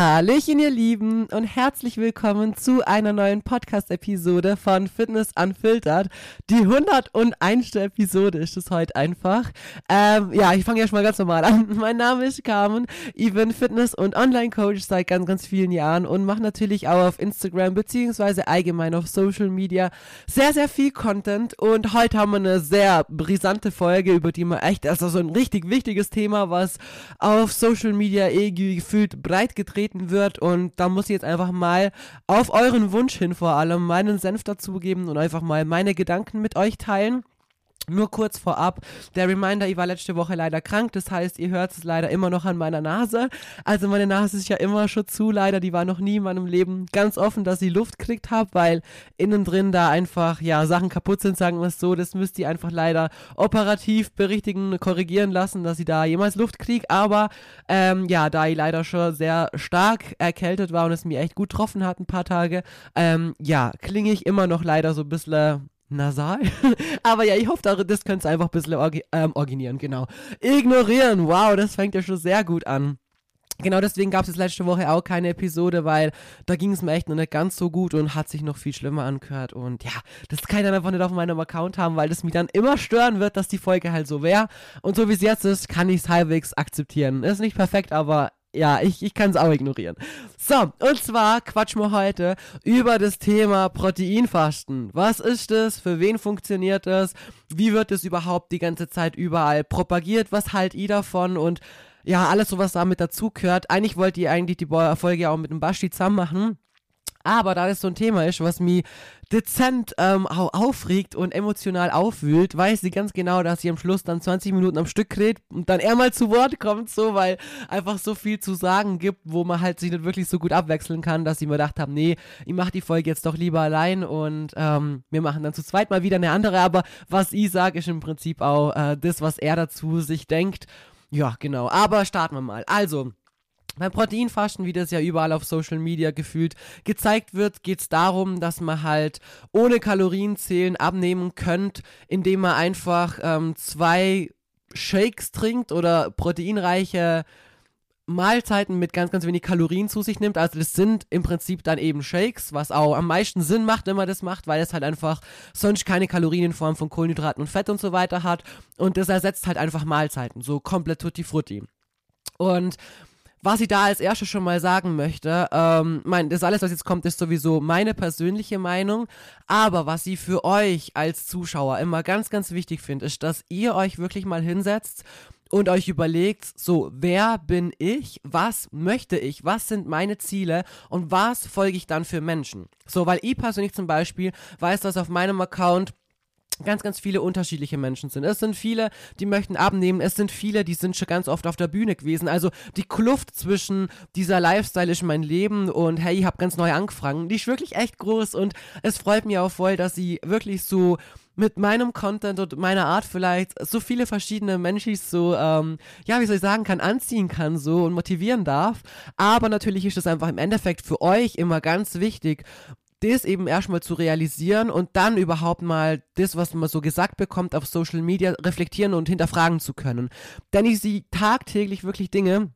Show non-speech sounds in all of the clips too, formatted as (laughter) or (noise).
Hallöchen, ihr Lieben, und herzlich willkommen zu einer neuen Podcast-Episode von Fitness Unfiltered. Die 101. Episode ist es heute einfach. Ähm, ja, ich fange ja schon mal ganz normal an. (laughs) Mein Name ist Carmen. Ich bin Fitness- und Online-Coach seit ganz, ganz vielen Jahren und mache natürlich auch auf Instagram beziehungsweise allgemein auf Social Media sehr, sehr viel Content. Und heute haben wir eine sehr brisante Folge, über die man echt, also so ein richtig wichtiges Thema, was auf Social Media eh gefühlt breit getreten vertreten wird. Und da muss ich jetzt einfach mal auf euren Wunsch hin vor allem meinen Senf dazugeben und einfach mal meine Gedanken mit euch teilen. Nur kurz vorab, der Reminder, ich war letzte Woche leider krank, das heißt, ihr hört es leider immer noch an meiner Nase. Also meine Nase ist ja immer schon zu, leider, die war noch nie in meinem Leben ganz offen, dass ich Luft kriegt habe, weil innen drin da einfach, ja, Sachen kaputt sind, sagen wir es so, das müsst ihr einfach leider operativ berichtigen, korrigieren lassen, dass ich da jemals Luft kriege, aber ähm, ja, da ich leider schon sehr stark erkältet war und es mir echt gut getroffen hat, ein paar Tage, ähm, ja, klinge ich immer noch leider so ein bisschen nasal. (laughs) Aber ja, ich hoffe, das könnt ihr einfach ein bisschen orgi ähm, originieren, genau. Ignorieren, wow, das fängt ja schon sehr gut an. Genau deswegen gab es letzte Woche auch keine Episode, weil da ging es mir echt noch nicht ganz so gut und hat sich noch viel schlimmer angehört. Und ja, das kann ich dann einfach nicht auf meinem Account haben, weil das mich dann immer stören wird, dass die Folge halt so wäre. Und so wie es jetzt ist, kann ich es halbwegs akzeptieren. Ist nicht perfekt, aber ja, ich, ich kann es auch ignorieren. So, und zwar quatschen wir heute über das Thema Proteinfasten. Was ist das? Für wen funktioniert das? Wie wird es überhaupt die ganze Zeit überall propagiert? Was halt ihr davon? Und ja, alles so, was damit dazu gehört. Eigentlich wollt ihr eigentlich die Folge auch mit dem Basti zusammen machen. Aber da das so ein Thema ist, was mich dezent ähm, aufregt und emotional aufwühlt, weiß sie ganz genau, dass sie am Schluss dann 20 Minuten am Stück redet und dann eher mal zu Wort kommt, so, weil einfach so viel zu sagen gibt, wo man halt sich nicht wirklich so gut abwechseln kann, dass sie mir gedacht haben, nee, ich mache die Folge jetzt doch lieber allein und ähm, wir machen dann zu zweit mal wieder eine andere, aber was ich sage, ist im Prinzip auch äh, das, was er dazu sich denkt. Ja, genau, aber starten wir mal. Also, beim Proteinfasten, wie das ja überall auf Social Media gefühlt gezeigt wird, geht es darum, dass man halt ohne Kalorienzählen abnehmen könnt, indem man einfach ähm, zwei Shakes trinkt oder proteinreiche Mahlzeiten mit ganz, ganz wenig Kalorien zu sich nimmt. Also das sind im Prinzip dann eben Shakes, was auch am meisten Sinn macht, wenn man das macht, weil es halt einfach sonst keine Kalorien in Form von Kohlenhydraten und Fett und so weiter hat. Und das ersetzt halt einfach Mahlzeiten, so komplett tutti frutti. Und was ich da als erstes schon mal sagen möchte, ähm, mein, das alles, was jetzt kommt, ist sowieso meine persönliche Meinung. Aber was ich für euch als Zuschauer immer ganz, ganz wichtig finde, ist, dass ihr euch wirklich mal hinsetzt und euch überlegt, so, wer bin ich? Was möchte ich? Was sind meine Ziele? Und was folge ich dann für Menschen? So, weil ich persönlich zum Beispiel weiß, dass auf meinem Account ganz, ganz viele unterschiedliche Menschen sind. Es sind viele, die möchten abnehmen, es sind viele, die sind schon ganz oft auf der Bühne gewesen. Also die Kluft zwischen dieser Lifestyle ist mein Leben und hey, ich habe ganz neu angefangen, die ist wirklich echt groß und es freut mich auch voll, dass sie wirklich so mit meinem Content und meiner Art vielleicht so viele verschiedene Menschen so, ähm, ja, wie soll ich sagen kann, anziehen kann so und motivieren darf. Aber natürlich ist es einfach im Endeffekt für euch immer ganz wichtig, das eben erstmal zu realisieren und dann überhaupt mal das, was man so gesagt bekommt auf Social Media, reflektieren und hinterfragen zu können. Denn ich sehe tagtäglich wirklich Dinge,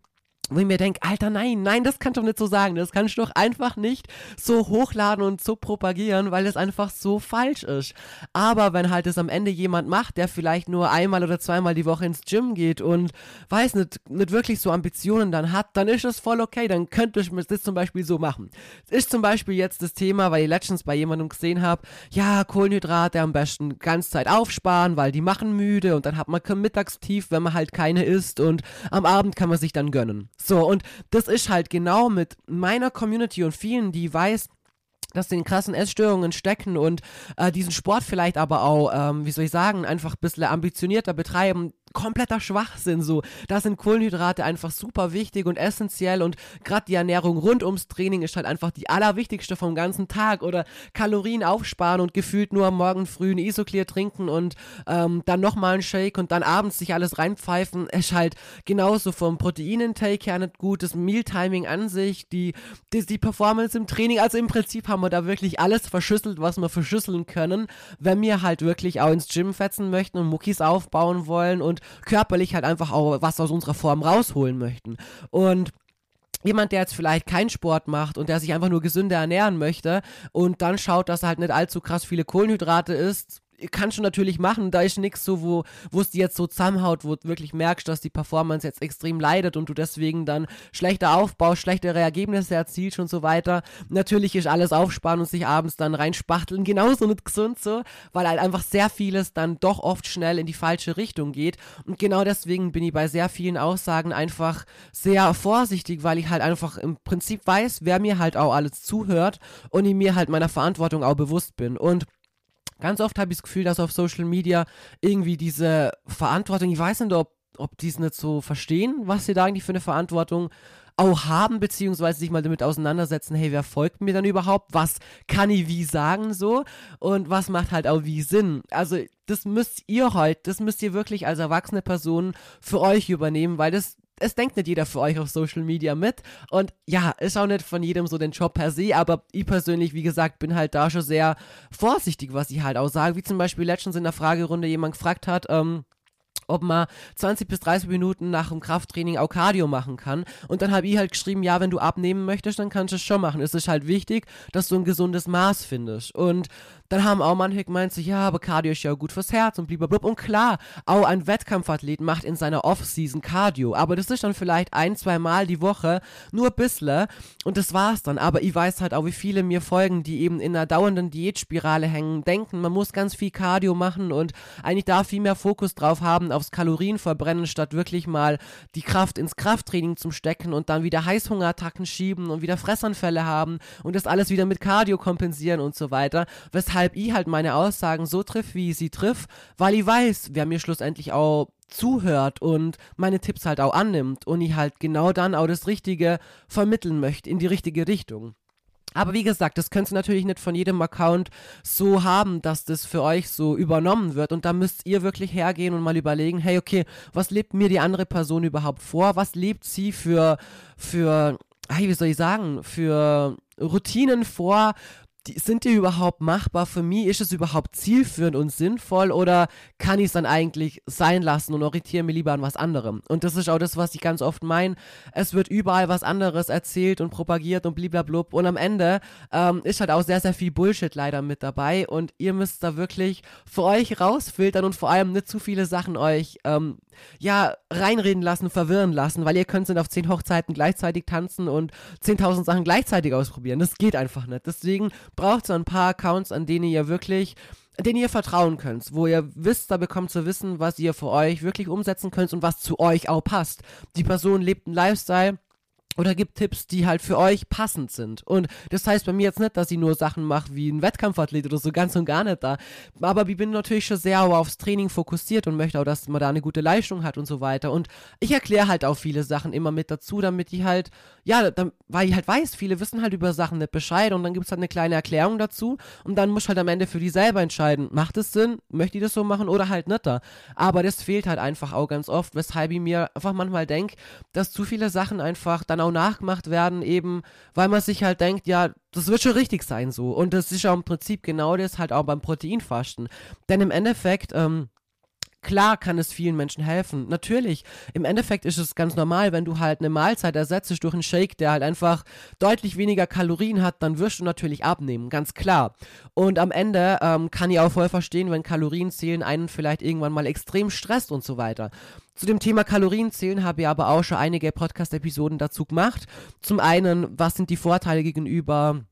wo ich mir denke, Alter, nein, nein, das kannst du doch nicht so sagen. Das kannst du doch einfach nicht so hochladen und so propagieren, weil es einfach so falsch ist. Aber wenn halt es am Ende jemand macht, der vielleicht nur einmal oder zweimal die Woche ins Gym geht und weiß nicht, nicht wirklich so Ambitionen dann hat, dann ist das voll okay. Dann könnte ich das zum Beispiel so machen. Es ist zum Beispiel jetzt das Thema, weil ich letztens bei jemandem gesehen habe, ja, Kohlenhydrate am besten ganz Zeit aufsparen, weil die machen müde und dann hat man kein Mittagstief, wenn man halt keine isst und am Abend kann man sich dann gönnen. So, und das ist halt genau mit meiner Community und vielen, die weiß, dass den krassen Essstörungen stecken und äh, diesen Sport vielleicht aber auch, ähm, wie soll ich sagen, einfach ein bisschen ambitionierter betreiben, kompletter Schwachsinn so. Da sind Kohlenhydrate einfach super wichtig und essentiell und gerade die Ernährung rund ums Training ist halt einfach die allerwichtigste vom ganzen Tag oder Kalorien aufsparen und gefühlt nur am Morgen früh ein Isoclear trinken und ähm, dann nochmal ein Shake und dann abends sich alles reinpfeifen, ist halt genauso vom Proteinintake her nicht gut, das Mealtiming an sich, die, die, die Performance im Training, also im Prinzip haben wir da wirklich alles verschüsselt, was wir verschüsseln können, wenn wir halt wirklich auch ins Gym fetzen möchten und Muckis aufbauen wollen und körperlich halt einfach auch was aus unserer Form rausholen möchten. Und jemand, der jetzt vielleicht keinen Sport macht und der sich einfach nur gesünder ernähren möchte und dann schaut, dass er halt nicht allzu krass viele Kohlenhydrate isst, kannst du natürlich machen, da ist nichts so, wo es dir jetzt so zusammenhaut, wo du wirklich merkst, dass die Performance jetzt extrem leidet und du deswegen dann schlechter aufbaust, schlechtere Ergebnisse erzielst und so weiter. Natürlich ist alles aufsparen und sich abends dann reinspachteln (laughs) genauso nicht gesund so, weil halt einfach sehr vieles dann doch oft schnell in die falsche Richtung geht. Und genau deswegen bin ich bei sehr vielen Aussagen einfach sehr vorsichtig, weil ich halt einfach im Prinzip weiß, wer mir halt auch alles zuhört und ich mir halt meiner Verantwortung auch bewusst bin. Und Ganz oft habe ich das Gefühl, dass auf Social Media irgendwie diese Verantwortung, ich weiß nicht, ob, ob die es nicht so verstehen, was sie da eigentlich für eine Verantwortung auch haben, beziehungsweise sich mal damit auseinandersetzen, hey, wer folgt mir dann überhaupt? Was kann ich wie sagen so? Und was macht halt auch wie Sinn? Also, das müsst ihr heute, das müsst ihr wirklich als erwachsene Person für euch übernehmen, weil das es denkt nicht jeder für euch auf Social Media mit. Und ja, ist auch nicht von jedem so den Job per se, aber ich persönlich, wie gesagt, bin halt da schon sehr vorsichtig, was ich halt auch sage. Wie zum Beispiel letztens in der Fragerunde jemand gefragt hat, ähm, ob man 20 bis 30 Minuten nach dem Krafttraining auch Cardio machen kann. Und dann habe ich halt geschrieben, ja, wenn du abnehmen möchtest, dann kannst du es schon machen. Es ist halt wichtig, dass du ein gesundes Maß findest. Und dann haben auch manche gemeint, so, ja, aber Cardio ist ja gut fürs Herz und blablabla. Und klar, auch ein Wettkampfathlet macht in seiner Off-Season Cardio. Aber das ist dann vielleicht ein, zwei Mal die Woche, nur ein bisschen. Und das war's dann. Aber ich weiß halt auch, wie viele mir folgen, die eben in einer dauernden Diätspirale hängen, denken, man muss ganz viel Cardio machen und eigentlich da viel mehr Fokus drauf haben, aufs Kalorienverbrennen, statt wirklich mal die Kraft ins Krafttraining zum Stecken und dann wieder Heißhungerattacken schieben und wieder Fressanfälle haben und das alles wieder mit Cardio kompensieren und so weiter. Weshalb ich halt meine Aussagen so triff, wie ich sie triff, weil ich weiß, wer mir schlussendlich auch zuhört und meine Tipps halt auch annimmt und ich halt genau dann auch das Richtige vermitteln möchte in die richtige Richtung. Aber wie gesagt, das könnt ihr natürlich nicht von jedem Account so haben, dass das für euch so übernommen wird. Und da müsst ihr wirklich hergehen und mal überlegen, hey, okay, was lebt mir die andere Person überhaupt vor? Was lebt sie für, für, wie soll ich sagen, für Routinen vor, die, sind die überhaupt machbar für mich? Ist es überhaupt zielführend und sinnvoll oder kann ich es dann eigentlich sein lassen und orientiere mich lieber an was anderem? Und das ist auch das, was ich ganz oft meine. Es wird überall was anderes erzählt und propagiert und bliblablub und am Ende ähm, ist halt auch sehr, sehr viel Bullshit leider mit dabei und ihr müsst da wirklich für euch rausfiltern und vor allem nicht zu viele Sachen euch ähm, ja, reinreden lassen, verwirren lassen, weil ihr könnt sind auf zehn Hochzeiten gleichzeitig tanzen und 10.000 Sachen gleichzeitig ausprobieren. Das geht einfach nicht. Deswegen braucht es ein paar Accounts, an denen ihr wirklich denen ihr vertrauen könnt, wo ihr wisst, da bekommt zu wissen, was ihr für euch wirklich umsetzen könnt und was zu euch auch passt. Die Person lebt einen Lifestyle, oder gibt Tipps, die halt für euch passend sind. Und das heißt bei mir jetzt nicht, dass ich nur Sachen mache wie ein Wettkampfathlet oder so, ganz und gar nicht da. Aber ich bin natürlich schon sehr aufs Training fokussiert und möchte auch, dass man da eine gute Leistung hat und so weiter. Und ich erkläre halt auch viele Sachen immer mit dazu, damit ich halt, ja, dann, weil ich halt weiß, viele wissen halt über Sachen nicht Bescheid und dann gibt es halt eine kleine Erklärung dazu und dann muss halt am Ende für die selber entscheiden, macht es Sinn, möchte ich das so machen oder halt nicht da. Aber das fehlt halt einfach auch ganz oft, weshalb ich mir einfach manchmal denke, dass zu viele Sachen einfach dann auch nachgemacht werden, eben weil man sich halt denkt, ja, das wird schon richtig sein so. Und das ist ja im Prinzip genau das halt auch beim Proteinfasten. Denn im Endeffekt, ähm, Klar kann es vielen Menschen helfen. Natürlich. Im Endeffekt ist es ganz normal, wenn du halt eine Mahlzeit ersetzt durch einen Shake, der halt einfach deutlich weniger Kalorien hat, dann wirst du natürlich abnehmen. Ganz klar. Und am Ende ähm, kann ich auch voll verstehen, wenn Kalorienzählen einen vielleicht irgendwann mal extrem stresst und so weiter. Zu dem Thema Kalorienzählen habe ich aber auch schon einige Podcast-Episoden dazu gemacht. Zum einen, was sind die Vorteile gegenüber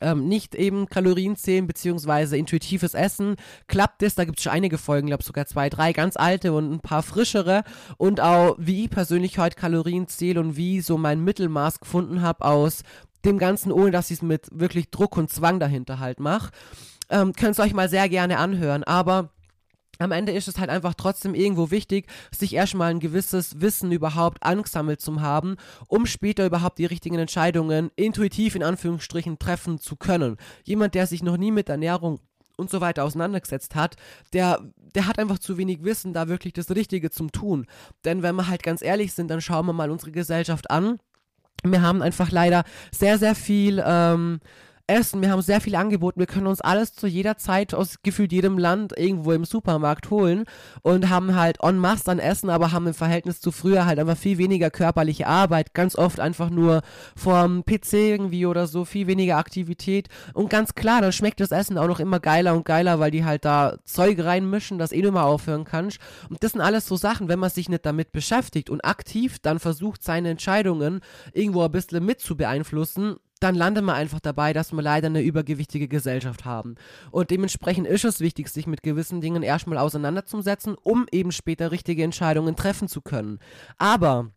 ähm, nicht eben Kalorien zählen beziehungsweise intuitives Essen. Klappt es, da gibt es schon einige Folgen, glaube sogar zwei, drei ganz alte und ein paar frischere und auch wie ich persönlich heute Kalorien zähle und wie so mein Mittelmaß gefunden habe aus dem Ganzen, ohne dass ich es mit wirklich Druck und Zwang dahinter halt mache. Ähm, könnt ihr euch mal sehr gerne anhören, aber am Ende ist es halt einfach trotzdem irgendwo wichtig, sich erstmal ein gewisses Wissen überhaupt angesammelt zu haben, um später überhaupt die richtigen Entscheidungen intuitiv in Anführungsstrichen treffen zu können. Jemand, der sich noch nie mit Ernährung und so weiter auseinandergesetzt hat, der, der hat einfach zu wenig Wissen, da wirklich das Richtige zum tun. Denn wenn wir halt ganz ehrlich sind, dann schauen wir mal unsere Gesellschaft an. Wir haben einfach leider sehr, sehr viel ähm, Essen, wir haben sehr viel angeboten, wir können uns alles zu jeder Zeit aus gefühlt jedem Land irgendwo im Supermarkt holen und haben halt en masse an Essen, aber haben im Verhältnis zu früher halt einfach viel weniger körperliche Arbeit, ganz oft einfach nur vorm PC irgendwie oder so, viel weniger Aktivität. Und ganz klar, dann schmeckt das Essen auch noch immer geiler und geiler, weil die halt da Zeug reinmischen, das eh nicht mehr aufhören kannst und das sind alles so Sachen, wenn man sich nicht damit beschäftigt und aktiv dann versucht, seine Entscheidungen irgendwo ein bisschen mit zu beeinflussen, dann landet man einfach dabei, dass wir leider eine übergewichtige Gesellschaft haben. Und dementsprechend ist es wichtig, sich mit gewissen Dingen erstmal auseinanderzusetzen, um eben später richtige Entscheidungen treffen zu können. Aber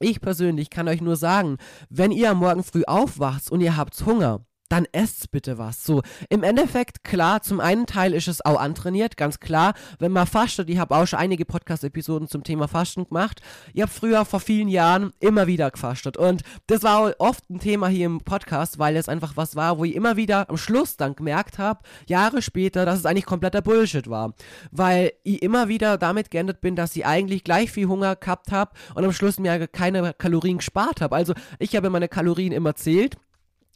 ich persönlich kann euch nur sagen, wenn ihr am Morgen früh aufwacht und ihr habt Hunger, dann esst bitte was. So, im Endeffekt, klar, zum einen Teil ist es auch antrainiert, ganz klar. Wenn man fastet, ich habe auch schon einige Podcast-Episoden zum Thema Fasten gemacht. Ich habe früher vor vielen Jahren immer wieder gefastet. Und das war auch oft ein Thema hier im Podcast, weil es einfach was war, wo ich immer wieder am Schluss dann gemerkt habe, Jahre später, dass es eigentlich kompletter Bullshit war. Weil ich immer wieder damit geendet bin, dass ich eigentlich gleich viel Hunger gehabt habe und am Schluss mir keine Kalorien gespart habe. Also ich habe meine Kalorien immer zählt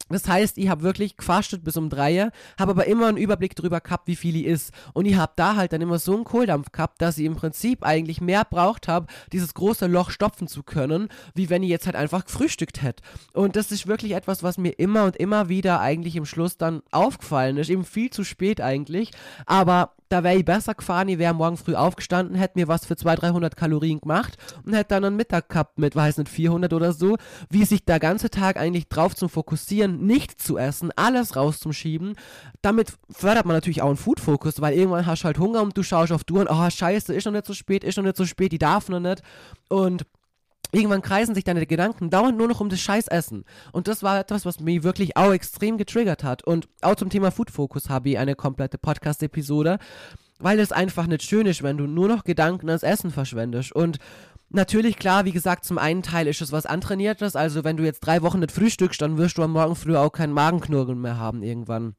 das heißt, ich habe wirklich gefastet bis um drei, habe aber immer einen Überblick darüber gehabt, wie viel ich ist. Und ich habe da halt dann immer so einen Kohldampf gehabt, dass ich im Prinzip eigentlich mehr braucht habe, dieses große Loch stopfen zu können, wie wenn ich jetzt halt einfach gefrühstückt hätte. Und das ist wirklich etwas, was mir immer und immer wieder eigentlich im Schluss dann aufgefallen ist. Eben viel zu spät eigentlich. Aber da wäre ich besser gefahren, ich wäre morgen früh aufgestanden, hätte mir was für 200, 300 Kalorien gemacht und hätte dann einen Mittag gehabt mit, weiß nicht, 400 oder so, wie sich der ganze Tag eigentlich drauf zu fokussieren, nicht zu essen, alles rauszuschieben. Damit fördert man natürlich auch einen Food-Fokus, weil irgendwann hast du halt Hunger und du schaust auf du und, oh scheiße, ist noch nicht so spät, ist noch nicht so spät, die darf noch nicht und Irgendwann kreisen sich deine Gedanken dauernd nur noch um das Scheißessen. Und das war etwas, was mich wirklich auch extrem getriggert hat. Und auch zum Thema Food Focus habe ich eine komplette Podcast-Episode, weil es einfach nicht schön ist, wenn du nur noch Gedanken ans Essen verschwendest. Und Natürlich, klar, wie gesagt, zum einen Teil ist es was Antrainiertes. Also, wenn du jetzt drei Wochen nicht frühstückst, dann wirst du am Morgen früh auch keinen Magenknurren mehr haben irgendwann.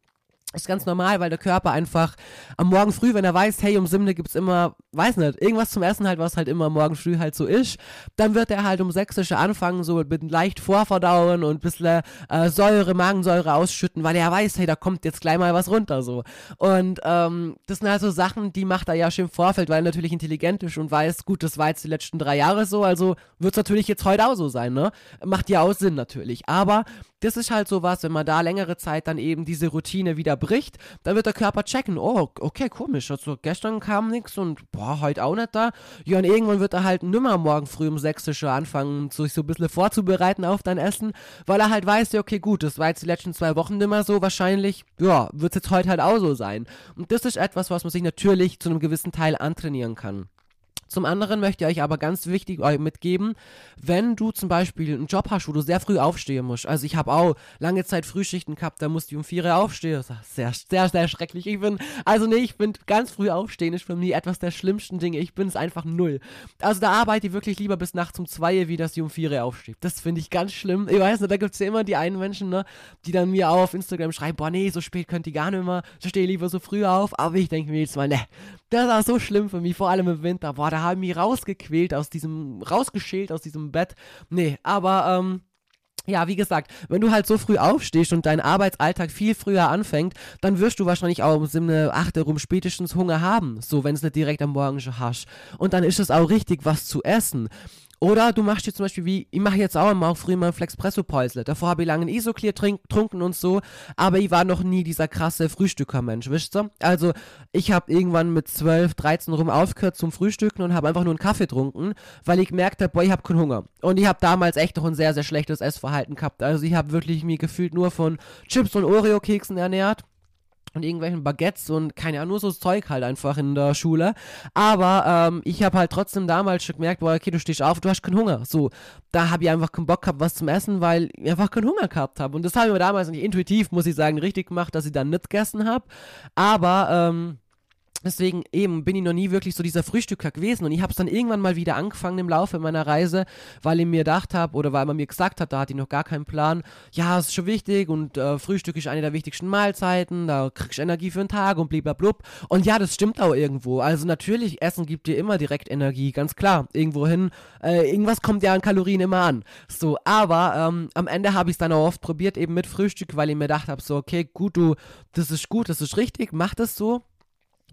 Ist ganz normal, weil der Körper einfach am Morgen früh, wenn er weiß, hey, um Simne gibt's immer, weiß nicht, irgendwas zum Essen halt, was halt immer morgen früh halt so ist, dann wird er halt um sächsische anfangen, so mit leicht vorverdauen und ein bisschen äh, Säure, Magensäure ausschütten, weil er weiß, hey, da kommt jetzt gleich mal was runter, so. Und ähm, das sind halt so Sachen, die macht er ja schon im Vorfeld, weil er natürlich intelligent ist und weiß, gut, das war jetzt die letzten drei Jahre so, also wird's natürlich jetzt heute auch so sein, ne? Macht ja auch Sinn natürlich. Aber das ist halt so was, wenn man da längere Zeit dann eben diese Routine wieder bricht, dann wird der Körper checken, oh, okay, komisch, also gestern kam nichts und boah, heute auch nicht da. Ja, und irgendwann wird er halt nimmer morgen früh um 6 Uhr anfangen, sich so ein bisschen vorzubereiten auf dein Essen, weil er halt weiß, ja, okay, gut, das war jetzt die letzten zwei Wochen nimmer so, wahrscheinlich, ja, wird es jetzt heute halt auch so sein. Und das ist etwas, was man sich natürlich zu einem gewissen Teil antrainieren kann. Zum anderen möchte ich euch aber ganz wichtig mitgeben, wenn du zum Beispiel einen Job hast, wo du sehr früh aufstehen musst. Also ich habe auch lange Zeit Frühschichten gehabt, da musste ich um vier Uhr aufstehen. Das ist sehr, sehr, sehr schrecklich. Ich bin, also nee, ich bin ganz früh aufstehen, ist für mich etwas der schlimmsten Dinge. Ich bin es einfach null. Also da arbeite ich wirklich lieber bis nachts um zwei, wie dass ich um vier Uhr aufstehe. Das finde ich ganz schlimm. Ich weiß nicht, da gibt es ja immer die einen Menschen, ne, die dann mir auch auf Instagram schreiben, boah nee, so spät könnt ihr gar nicht mehr, ich stehe lieber so früh auf. Aber ich denke mir jetzt mal, ne, das war so schlimm für mich, vor allem im Winter. Boah, da haben mich rausgequält aus diesem, rausgeschält aus diesem Bett. Nee, aber, ähm, ja, wie gesagt, wenn du halt so früh aufstehst und dein Arbeitsalltag viel früher anfängt, dann wirst du wahrscheinlich auch um 7, 8 rum spätestens Hunger haben, so wenn es nicht direkt am Morgen schon hast. Und dann ist es auch richtig, was zu essen. Oder du machst dir zum Beispiel wie, ich mache jetzt auch immer auch früher mal Flexpresso-Päusle. Davor habe ich lange ein Isoclear getrunken und so, aber ich war noch nie dieser krasse Frühstücker-Mensch, wisst ihr? Also, ich habe irgendwann mit 12, 13 rum aufgehört zum Frühstücken und habe einfach nur einen Kaffee getrunken, weil ich gemerkt habe, boah, ich habe keinen Hunger. Und ich habe damals echt noch ein sehr, sehr schlechtes Essverhalten gehabt. Also, ich habe wirklich mir gefühlt nur von Chips und Oreo-Keksen ernährt und irgendwelchen Baguettes und keine Ahnung, nur so Zeug halt einfach in der Schule. Aber ähm, ich habe halt trotzdem damals schon gemerkt, boah, okay, du stehst auf, du hast keinen Hunger. So, da habe ich einfach keinen Bock gehabt, was zum Essen, weil ich einfach keinen Hunger gehabt habe. Und das habe ich mir damals nicht intuitiv, muss ich sagen, richtig gemacht, dass ich dann nicht gegessen habe. Aber, ähm, Deswegen eben bin ich noch nie wirklich so dieser Frühstücker gewesen und ich habe es dann irgendwann mal wieder angefangen im Laufe meiner Reise, weil ich mir gedacht habe oder weil man mir gesagt hat, da hatte ich noch gar keinen Plan, ja, ist schon wichtig und äh, Frühstück ist eine der wichtigsten Mahlzeiten, da kriegst du Energie für den Tag und blub. Und ja, das stimmt auch irgendwo. Also natürlich, Essen gibt dir immer direkt Energie, ganz klar. Irgendwohin, äh, irgendwas kommt ja an Kalorien immer an. So, aber ähm, am Ende habe ich es dann auch oft probiert, eben mit Frühstück, weil ich mir gedacht habe, so, okay, gut, du, das ist gut, das ist richtig, mach das so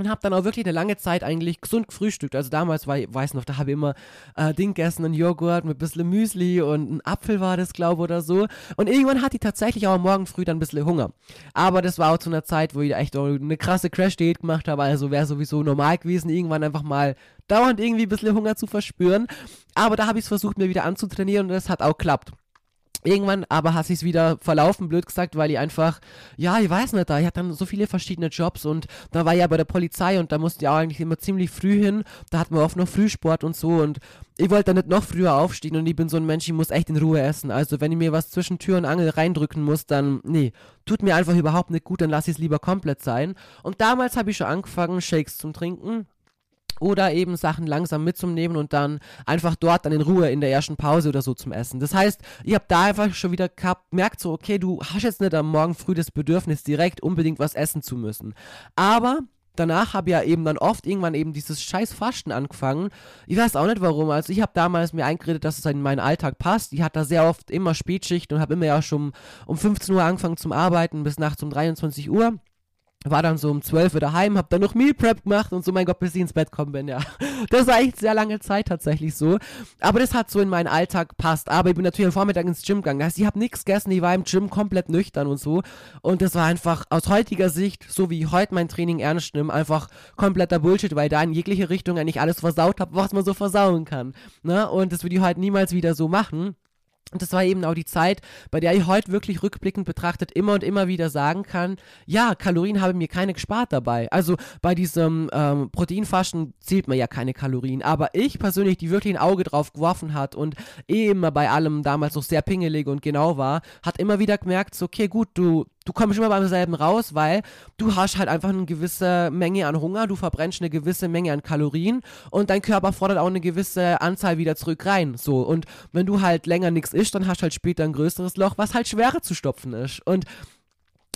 und habe dann auch wirklich eine lange Zeit eigentlich gesund gefrühstückt. Also damals war ich, weiß noch, da habe ich immer äh, Ding gegessen, einen Joghurt mit ein bisschen Müsli und ein Apfel war das, glaube ich, oder so. Und irgendwann hatte ich tatsächlich auch am Morgen früh dann ein bisschen Hunger. Aber das war auch zu einer Zeit, wo ich echt eine krasse Crash-Diät gemacht habe. Also wäre sowieso normal gewesen, irgendwann einfach mal dauernd irgendwie ein bisschen Hunger zu verspüren. Aber da habe ich es versucht, mir wieder anzutrainieren und das hat auch geklappt. Irgendwann aber hat sich's wieder verlaufen, blöd gesagt, weil ich einfach, ja, ich weiß nicht, da, ich hatte dann so viele verschiedene Jobs und da war ich ja bei der Polizei und da musste ich auch eigentlich immer ziemlich früh hin, da hatten wir oft noch Frühsport und so und ich wollte dann nicht noch früher aufstehen und ich bin so ein Mensch, ich muss echt in Ruhe essen, also wenn ich mir was zwischen Tür und Angel reindrücken muss, dann, nee, tut mir einfach überhaupt nicht gut, dann lasse ich es lieber komplett sein. Und damals habe ich schon angefangen, Shakes zum Trinken oder eben Sachen langsam mitzunehmen und dann einfach dort dann in Ruhe in der ersten Pause oder so zum Essen. Das heißt, ich habe da einfach schon wieder gehabt, merkt so, okay, du hast jetzt nicht am Morgen früh das Bedürfnis, direkt unbedingt was essen zu müssen. Aber danach habe ich ja eben dann oft irgendwann eben dieses scheiß Fasten angefangen. Ich weiß auch nicht warum. Also ich habe damals mir eingeredet, dass es in meinen Alltag passt. Ich hatte da sehr oft immer Spätschicht und habe immer ja schon um 15 Uhr angefangen zum Arbeiten bis nachts um 23 Uhr war dann so um 12 Uhr daheim, hab dann noch Meal Prep gemacht und so, mein Gott, bis ich ins Bett kommen bin, ja. Das war echt sehr lange Zeit tatsächlich so. Aber das hat so in meinen Alltag passt. Aber ich bin natürlich am Vormittag ins Gym gegangen. Das heißt, ich habe nichts gegessen, ich war im Gym komplett nüchtern und so. Und das war einfach aus heutiger Sicht, so wie ich heute mein Training ernst nehme, einfach kompletter Bullshit, weil da in jegliche Richtung eigentlich alles versaut habe, was man so versauen kann. Ne? Und das würde ich heute niemals wieder so machen. Und das war eben auch die Zeit, bei der ich heute wirklich rückblickend betrachtet immer und immer wieder sagen kann, ja, Kalorien haben mir keine gespart dabei. Also bei diesem ähm, Proteinfasten zählt man ja keine Kalorien. Aber ich persönlich, die wirklich ein Auge drauf geworfen hat und eh immer bei allem damals noch sehr pingelig und genau war, hat immer wieder gemerkt, so, okay, gut, du du kommst immer beim selben raus, weil du hast halt einfach eine gewisse Menge an Hunger, du verbrennst eine gewisse Menge an Kalorien und dein Körper fordert auch eine gewisse Anzahl wieder zurück rein. So, und wenn du halt länger nichts isst, dann hast du halt später ein größeres Loch, was halt schwerer zu stopfen ist. Und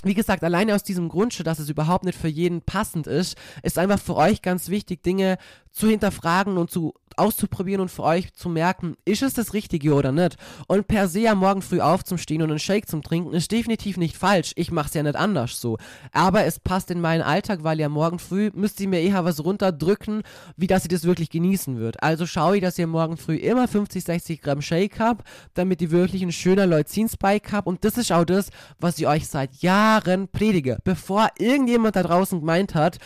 wie gesagt, alleine aus diesem Grund, dass es überhaupt nicht für jeden passend ist, ist einfach für euch ganz wichtig, Dinge zu hinterfragen und zu auszuprobieren und für euch zu merken, ist es das Richtige oder nicht. Und per se am Morgen früh aufzustehen und einen Shake zum Trinken ist definitiv nicht falsch. Ich mache es ja nicht anders so. Aber es passt in meinen Alltag, weil ja morgen früh müsst ihr mir eher was runterdrücken, wie dass ihr das wirklich genießen wird. Also schaue ich, dass ihr morgen früh immer 50, 60 Gramm Shake habt, damit ihr wirklich einen schönen Leucin-Spike habt. Und das ist auch das, was ich euch seit Jahren predige. Bevor irgendjemand da draußen gemeint hat,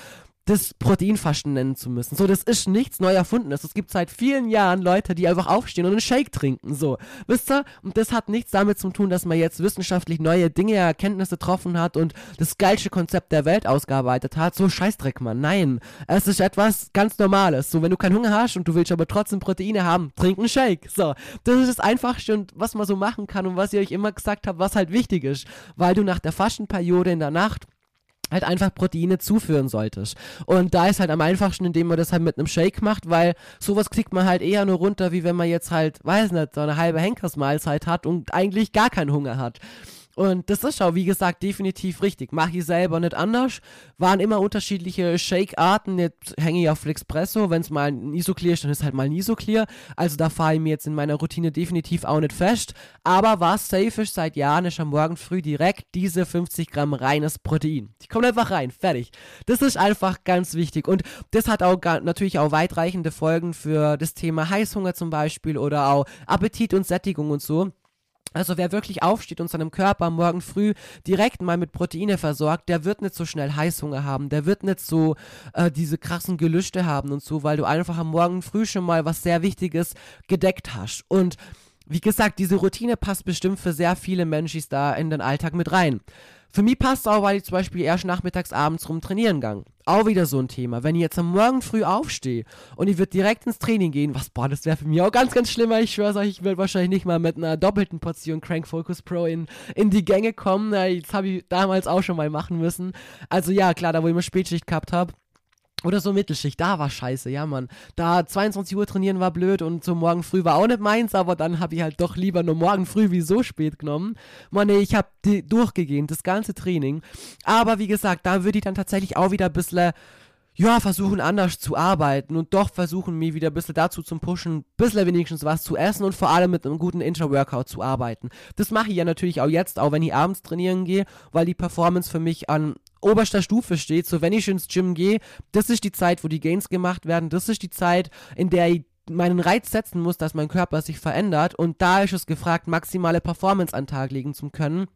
das Proteinfasten nennen zu müssen. So, das ist nichts neu. Es gibt seit vielen Jahren Leute, die einfach aufstehen und einen Shake trinken. So, wisst ihr? Und das hat nichts damit zu tun, dass man jetzt wissenschaftlich neue Dinge, Erkenntnisse getroffen hat und das geilste Konzept der Welt ausgearbeitet hat. So Scheißdreck, Mann. Nein. Es ist etwas ganz Normales. So, wenn du keinen Hunger hast und du willst aber trotzdem Proteine haben, trink einen Shake. So, das ist das Einfachste und was man so machen kann und was ich euch immer gesagt habe, was halt wichtig ist. Weil du nach der Fastenperiode in der Nacht halt einfach Proteine zuführen solltest. Und da ist halt am einfachsten, indem man das halt mit einem Shake macht, weil sowas kriegt man halt eher nur runter, wie wenn man jetzt halt, weiß nicht, so eine halbe Henkersmahlzeit hat und eigentlich gar keinen Hunger hat. Und das ist auch, wie gesagt, definitiv richtig. Mache ich selber nicht anders. Waren immer unterschiedliche Shake-Arten. Jetzt hänge ich auf Flexpresso. Wenn es mal nie so clear ist, dann ist halt mal nie so clear. Also da fahre ich mir jetzt in meiner Routine definitiv auch nicht fest. Aber was safe ist seit Jahren, ist am Morgen früh direkt diese 50 Gramm reines Protein. Die kommen einfach rein. Fertig. Das ist einfach ganz wichtig. Und das hat auch natürlich auch weitreichende Folgen für das Thema Heißhunger zum Beispiel oder auch Appetit und Sättigung und so. Also wer wirklich aufsteht und seinem Körper morgen früh direkt mal mit Proteine versorgt, der wird nicht so schnell Heißhunger haben, der wird nicht so äh, diese krassen Gelüste haben und so, weil du einfach am Morgen früh schon mal was sehr Wichtiges gedeckt hast. Und wie gesagt, diese Routine passt bestimmt für sehr viele Menschen da in den Alltag mit rein. Für mich passt auch, weil ich zum Beispiel erst nachmittags abends rum trainieren gang. Auch wieder so ein Thema. Wenn ich jetzt am Morgen früh aufstehe und ich würde direkt ins Training gehen, was, boah, das wäre für mich auch ganz, ganz schlimmer. Ich schwör's euch, ich würde wahrscheinlich nicht mal mit einer doppelten Portion Crank Focus Pro in, in die Gänge kommen. Das habe ich damals auch schon mal machen müssen. Also ja, klar, da wo ich immer Spätschicht gehabt habe Oder so Mittelschicht, da war scheiße, ja, Mann. Da 22 Uhr trainieren war blöd und so morgen früh war auch nicht meins, aber dann habe ich halt doch lieber nur morgen früh wie so spät genommen. Mann, ich habe durchgegeben, das ganze Training. Aber wie gesagt, da würde ich dann tatsächlich auch wieder ein bisschen, ja, versuchen anders zu arbeiten und doch versuchen, mir wieder ein bisschen dazu zu pushen, ein bisschen wenigstens was zu essen und vor allem mit einem guten Intra-Workout zu arbeiten. Das mache ich ja natürlich auch jetzt, auch wenn ich abends trainieren gehe, weil die Performance für mich an oberster Stufe steht. So, wenn ich ins Gym gehe, das ist die Zeit, wo die Gains gemacht werden. Das ist die Zeit, in der ich meinen Reiz setzen muss, dass mein Körper sich verändert. Und da ist es gefragt, maximale Performance an Tag legen zu können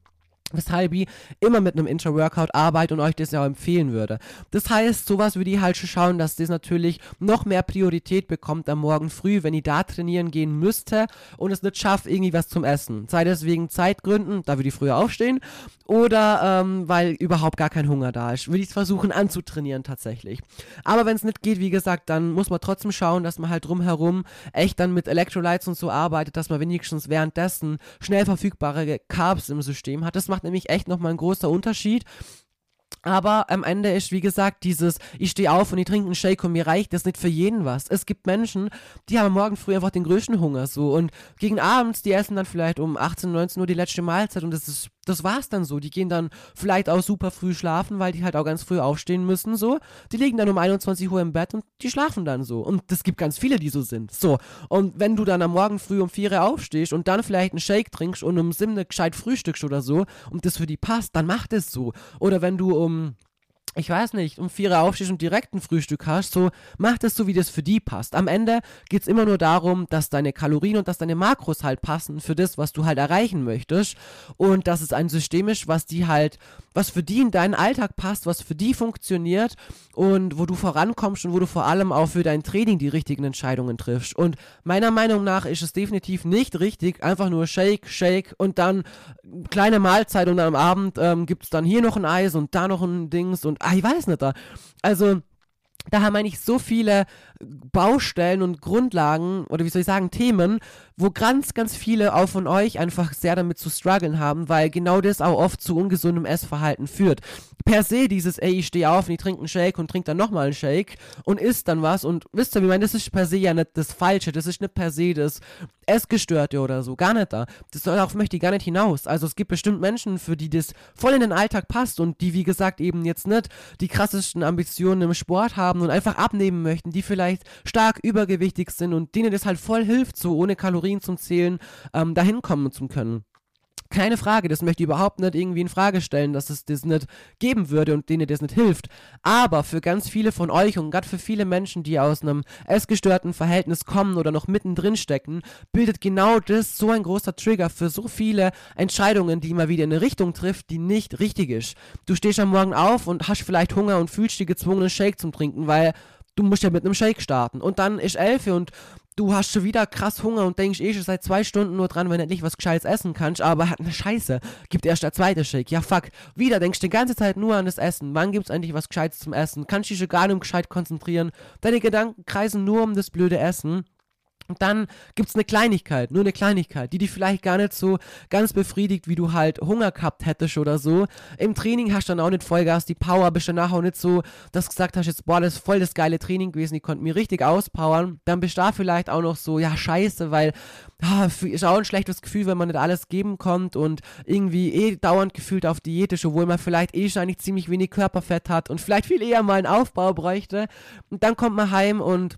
weshalb ich immer mit einem Intra-Workout arbeite und euch das ja auch empfehlen würde. Das heißt, sowas würde ich halt schon schauen, dass das natürlich noch mehr Priorität bekommt am Morgen früh, wenn ich da trainieren gehen müsste und es nicht schafft, irgendwie was zum Essen. Sei das wegen Zeitgründen, da würde ich früher aufstehen, oder ähm, weil überhaupt gar kein Hunger da ist. Würde ich es versuchen anzutrainieren tatsächlich. Aber wenn es nicht geht, wie gesagt, dann muss man trotzdem schauen, dass man halt drumherum echt dann mit Electrolytes und so arbeitet, dass man wenigstens währenddessen schnell verfügbare Carbs im System hat. Das macht nämlich echt nochmal ein großer Unterschied. Aber am Ende ist, wie gesagt, dieses, ich stehe auf und ich trinke einen Shake und mir reicht das nicht für jeden was. Es gibt Menschen, die haben morgen früh einfach den größten Hunger so und gegen abends, die essen dann vielleicht um 18, 19 Uhr die letzte Mahlzeit und das ist das war's dann so. Die gehen dann vielleicht auch super früh schlafen, weil die halt auch ganz früh aufstehen müssen, so. Die liegen dann um 21 Uhr im Bett und die schlafen dann so. Und es gibt ganz viele, die so sind. So. Und wenn du dann am Morgen früh um 4 Uhr aufstehst und dann vielleicht einen Shake trinkst und um 7 Uhr gescheit frühstückst oder so und das für die passt, dann mach das so. Oder wenn du um ich weiß nicht, um vier Uhr aufstehst und direkt ein Frühstück hast, so mach das so, wie das für die passt. Am Ende geht's immer nur darum, dass deine Kalorien und dass deine Makros halt passen für das, was du halt erreichen möchtest. Und dass es ein System ist, was die halt, was für die in deinen Alltag passt, was für die funktioniert und wo du vorankommst und wo du vor allem auch für dein Training die richtigen Entscheidungen triffst. Und meiner Meinung nach ist es definitiv nicht richtig, einfach nur Shake, Shake und dann kleine Mahlzeit und am Abend ähm, gibt's dann hier noch ein Eis und da noch ein Dings und ah, ich weiß nicht da. Also, da haben eigentlich so viele Baustellen und Grundlagen oder wie soll ich sagen, Themen, wo ganz, ganz viele auch von euch einfach sehr damit zu strugglen haben, weil genau das auch oft zu ungesundem Essverhalten führt. Per se dieses, ey, ich stehe auf und ich trinke einen Shake und trinke dann nochmal einen Shake und isst dann was und wisst ihr, wie ich meine, das ist per se ja nicht das Falsche, das ist nicht per se das Essgestörte oder so, gar nicht da. Das darauf möchte ich gar nicht hinaus. Also es gibt bestimmt Menschen, für die das voll in den Alltag passt und die, wie gesagt, eben jetzt nicht die krassesten Ambitionen im Sport haben und einfach abnehmen möchten, die vielleicht stark übergewichtig sind und denen das halt voll hilft, so ohne Kalorien zum Zählen ähm, dahin kommen zu können. Keine Frage, das möchte ich überhaupt nicht irgendwie in Frage stellen, dass es das nicht geben würde und denen das nicht hilft. Aber für ganz viele von euch und gerade für viele Menschen, die aus einem essgestörten Verhältnis kommen oder noch mittendrin stecken, bildet genau das so ein großer Trigger für so viele Entscheidungen, die immer wieder in eine Richtung trifft, die nicht richtig ist. Du stehst am Morgen auf und hast vielleicht Hunger und fühlst dich gezwungen, einen Shake zum Trinken, weil du musst ja mit einem Shake starten. Und dann ist elf und du hast schon wieder krass Hunger und denkst schon seit zwei Stunden nur dran, wenn du nicht was Gescheites essen kannst, aber hat eine Scheiße. Gibt erst der zweite Shake. Ja, fuck. Wieder denkst du die ganze Zeit nur an das Essen. Wann gibt's eigentlich was Gescheites zum Essen? Kannst dich schon gar nicht um gescheit konzentrieren. Deine Gedanken kreisen nur um das blöde Essen. Und dann gibt es eine Kleinigkeit, nur eine Kleinigkeit, die dich vielleicht gar nicht so ganz befriedigt, wie du halt Hunger gehabt hättest oder so. Im Training hast du dann auch nicht Vollgas, die Power, bist danach auch nicht so, dass du gesagt hast, jetzt, boah, das ist voll das geile Training gewesen, ich konnte mir richtig auspowern. Dann bist du da vielleicht auch noch so, ja, scheiße, weil ah, ist auch ein schlechtes Gefühl, wenn man nicht alles geben kommt und irgendwie eh dauernd gefühlt auf Diät ist, obwohl man vielleicht eh schon eigentlich ziemlich wenig Körperfett hat und vielleicht viel eher mal einen Aufbau bräuchte. Und dann kommt man heim und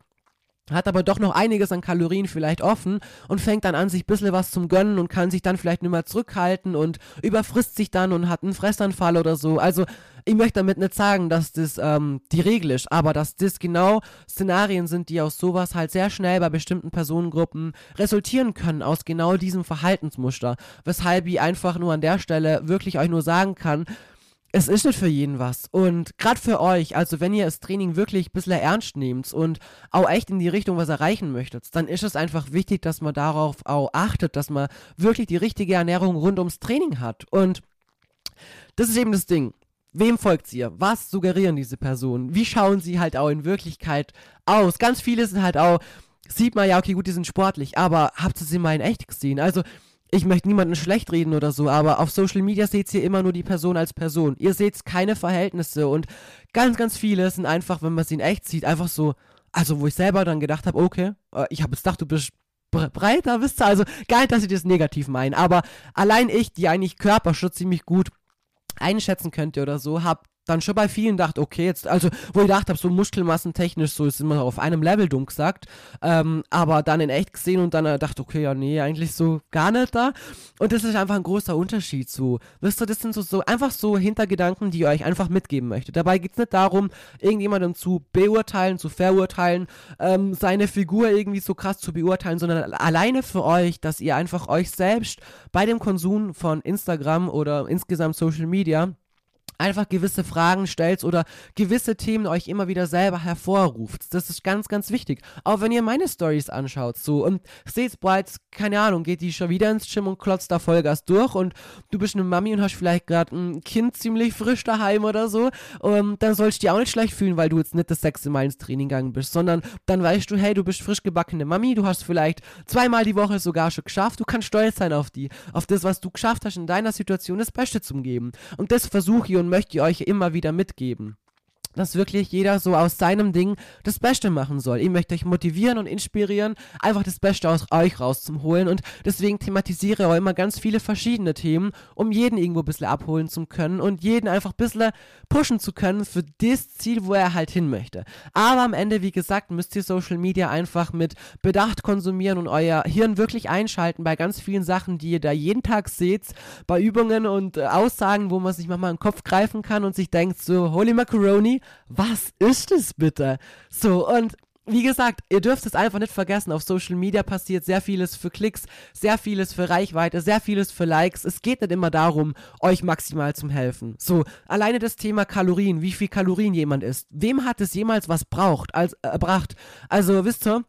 hat aber doch noch einiges an Kalorien vielleicht offen und fängt dann an, sich ein bisschen was zum Gönnen und kann sich dann vielleicht nicht mehr zurückhalten und überfrisst sich dann und hat einen Fressanfall oder so. Also ich möchte damit nicht sagen, dass das ähm, die Regel ist, aber dass das genau Szenarien sind, die aus sowas halt sehr schnell bei bestimmten Personengruppen resultieren können, aus genau diesem Verhaltensmuster. Weshalb ich einfach nur an der Stelle wirklich euch nur sagen kann, es ist nicht für jeden was. Und gerade für euch, also wenn ihr das Training wirklich ein bisschen ernst nehmt und auch echt in die Richtung was erreichen möchtet, dann ist es einfach wichtig, dass man darauf auch achtet, dass man wirklich die richtige Ernährung rund ums Training hat. Und das ist eben das Ding. Wem folgt ihr? Was suggerieren diese Personen? Wie schauen sie halt auch in Wirklichkeit aus? Ganz viele sind halt auch, sieht man ja, okay, gut, die sind sportlich, aber habt ihr sie mal in echt gesehen? Also, ich möchte niemanden schlecht reden oder so, aber auf Social Media seht ihr immer nur die Person als Person. Ihr seht keine Verhältnisse und ganz, ganz viele sind einfach, wenn man sie in echt sieht, einfach so, also wo ich selber dann gedacht habe, okay, äh, ich habe jetzt gedacht, du bist breiter, wisst ihr, also nicht, dass ich das negativ meine, aber allein ich, die eigentlich Körperschutz ziemlich gut einschätzen könnte oder so, hab dann schon bei vielen gedacht, okay, jetzt, also, wo ich gedacht habe, so muskelmassentechnisch, so ist immer auf einem Level, dumm gesagt, ähm, aber dann in echt gesehen und dann äh, dachte, okay, ja, nee, eigentlich so gar nicht da. Und das ist einfach ein großer Unterschied so. Wisst ihr, das sind so, so einfach so Hintergedanken, die ihr euch einfach mitgeben möchtet. Dabei geht es nicht darum, irgendjemandem zu beurteilen, zu verurteilen, ähm, seine Figur irgendwie so krass zu beurteilen, sondern alleine für euch, dass ihr einfach euch selbst bei dem Konsum von Instagram oder insgesamt Social Media einfach gewisse Fragen stellt oder gewisse Themen euch immer wieder selber hervorruft. Das ist ganz, ganz wichtig. Auch wenn ihr meine Stories anschaut, so und seht bereits, keine Ahnung, geht die schon wieder ins Gym und klotzt da Vollgas durch und du bist eine Mami und hast vielleicht gerade ein Kind ziemlich frisch daheim oder so, um, ähm, dann sollst du dich auch nicht schlecht fühlen, weil du jetzt nicht das sechste Mal ins Training gegangen bist, sondern dann weißt du, hey, du bist frisch gebackene Mami, du hast vielleicht zweimal die Woche sogar schon geschafft, du kannst stolz sein auf die, auf das, was du geschafft hast in deiner Situation, das Beste zu geben. Und das versuche ich und möchte ich euch immer wieder mitgeben dass wirklich jeder so aus seinem Ding das Beste machen soll. Ich möchte euch motivieren und inspirieren, einfach das Beste aus euch rauszuholen und deswegen thematisiere ich auch immer ganz viele verschiedene Themen, um jeden irgendwo ein bisschen abholen zu können und jeden einfach ein bisschen pushen zu können für das Ziel, wo er halt hin möchte. Aber am Ende, wie gesagt, müsst ihr Social Media einfach mit Bedacht konsumieren und euer Hirn wirklich einschalten bei ganz vielen Sachen, die ihr da jeden Tag seht, bei Übungen und äh, Aussagen, wo man sich manchmal den Kopf greifen kann und sich denkt so, holy macaroni, was ist es bitte? So, und wie gesagt, ihr dürft es einfach nicht vergessen. Auf Social Media passiert sehr vieles für Klicks, sehr vieles für Reichweite, sehr vieles für Likes. Es geht nicht immer darum, euch maximal zu helfen. So, alleine das Thema Kalorien, wie viel Kalorien jemand isst. Wem hat es jemals was braucht, als, äh, bracht? Also, wisst ihr,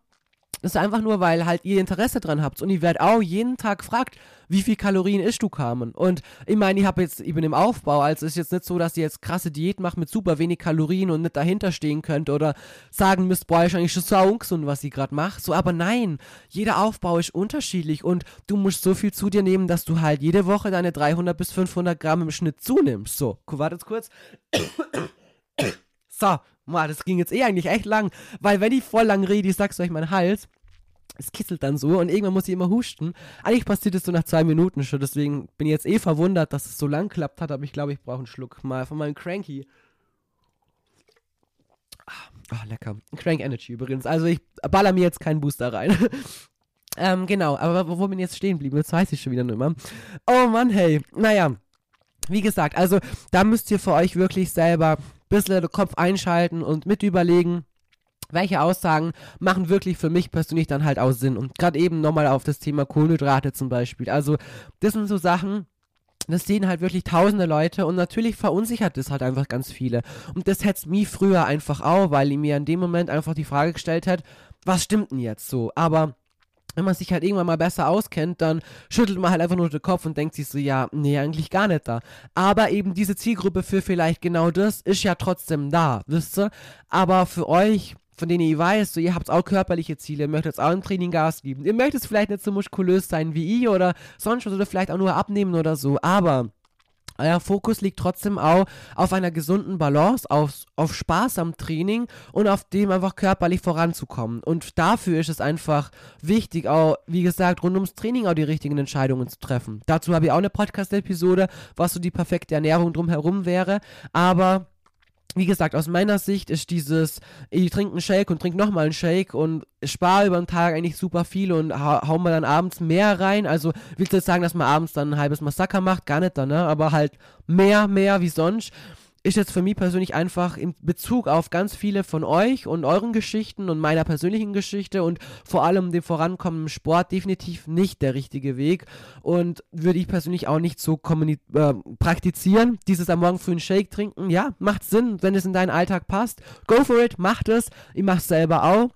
das ist einfach nur, weil halt ihr Interesse dran habt. Und ihr werdet auch jeden Tag gefragt, wie viel Kalorien isst du, Carmen? Und ich meine, ich habe jetzt, bin im Aufbau, also es ist jetzt nicht so, dass ihr jetzt krasse Diät macht mit super wenig Kalorien und nicht dahinter stehen könnt oder sagen müsst, boah, ist eigentlich schon so ungesund, was ich gerade mache. So, aber nein, jeder Aufbau ist unterschiedlich und du musst so viel zu dir nehmen, dass du halt jede Woche deine 300 bis 500 Gramm im Schnitt zunimmst. So, wartet kurz. (coughs) so, Boah, das ging jetzt eh eigentlich echt lang, weil wenn ich voll lang rede, ich sag's euch, mein Hals, es kitzelt dann so und irgendwann muss ich immer husten. Eigentlich passiert es so nach zwei Minuten schon, deswegen bin ich jetzt eh verwundert, dass es so lang klappt hat, aber ich glaube, ich brauche einen Schluck mal von meinem Cranky. Ah, oh, lecker. Crank Energy übrigens. Also ich baller mir jetzt keinen Booster rein. (laughs) ähm, genau, aber wo, wo bin ich jetzt stehen geblieben? Jetzt weiß ich schon wieder nicht mehr. Oh Mann, hey. Naja, wie gesagt, also da müsst ihr für euch wirklich selber bisschen den Kopf einschalten und mit überlegen, welche Aussagen machen wirklich für mich persönlich dann halt auch Sinn. Und gerade eben nochmal auf das Thema Kohlenhydrate zum Beispiel. Also, das sind so Sachen, das sehen halt wirklich tausende Leute und natürlich verunsichert das halt einfach ganz viele. Und das hätte mich früher einfach auch, weil ich mir in dem Moment einfach die Frage gestellt hat, was stimmt denn jetzt so? Aber wenn man sich halt irgendwann mal besser auskennt, dann schüttelt man halt einfach nur den Kopf und denkt sich so, ja, nee, eigentlich gar nicht da. Aber eben diese Zielgruppe für vielleicht genau das ist ja trotzdem da, wisst ihr? Aber für euch von denen ihr weiß, so, ihr habt auch körperliche Ziele, ihr möchtet auch im Training Gas geben. Ihr möchtet vielleicht nicht so muskulös sein wie ich oder sonst was oder vielleicht auch nur abnehmen oder so, aber euer Fokus liegt trotzdem auch auf einer gesunden Balance, auf, auf Spaß am Training und auf dem einfach körperlich voranzukommen. Und dafür ist es einfach wichtig, auch, wie gesagt, rund ums Training auch die richtigen Entscheidungen zu treffen. Dazu habe ich auch eine Podcast-Episode, was so die perfekte Ernährung drumherum wäre. Aber wie gesagt, aus meiner Sicht ist dieses, ich trinke einen Shake und trinke nochmal einen Shake und spare über den Tag eigentlich super viel und hau, mal dann abends mehr rein. Also willst du jetzt sagen, dass man abends dann ein halbes Massaker macht? Gar nicht dann, ne? Aber halt mehr, mehr wie sonst ist jetzt für mich persönlich einfach in Bezug auf ganz viele von euch und euren Geschichten und meiner persönlichen Geschichte und vor allem dem Vorankommen im Sport definitiv nicht der richtige Weg und würde ich persönlich auch nicht so äh, praktizieren. Dieses am Morgen früh einen Shake trinken, ja, macht Sinn, wenn es in deinen Alltag passt. Go for it, macht es. Ich mach's selber auch.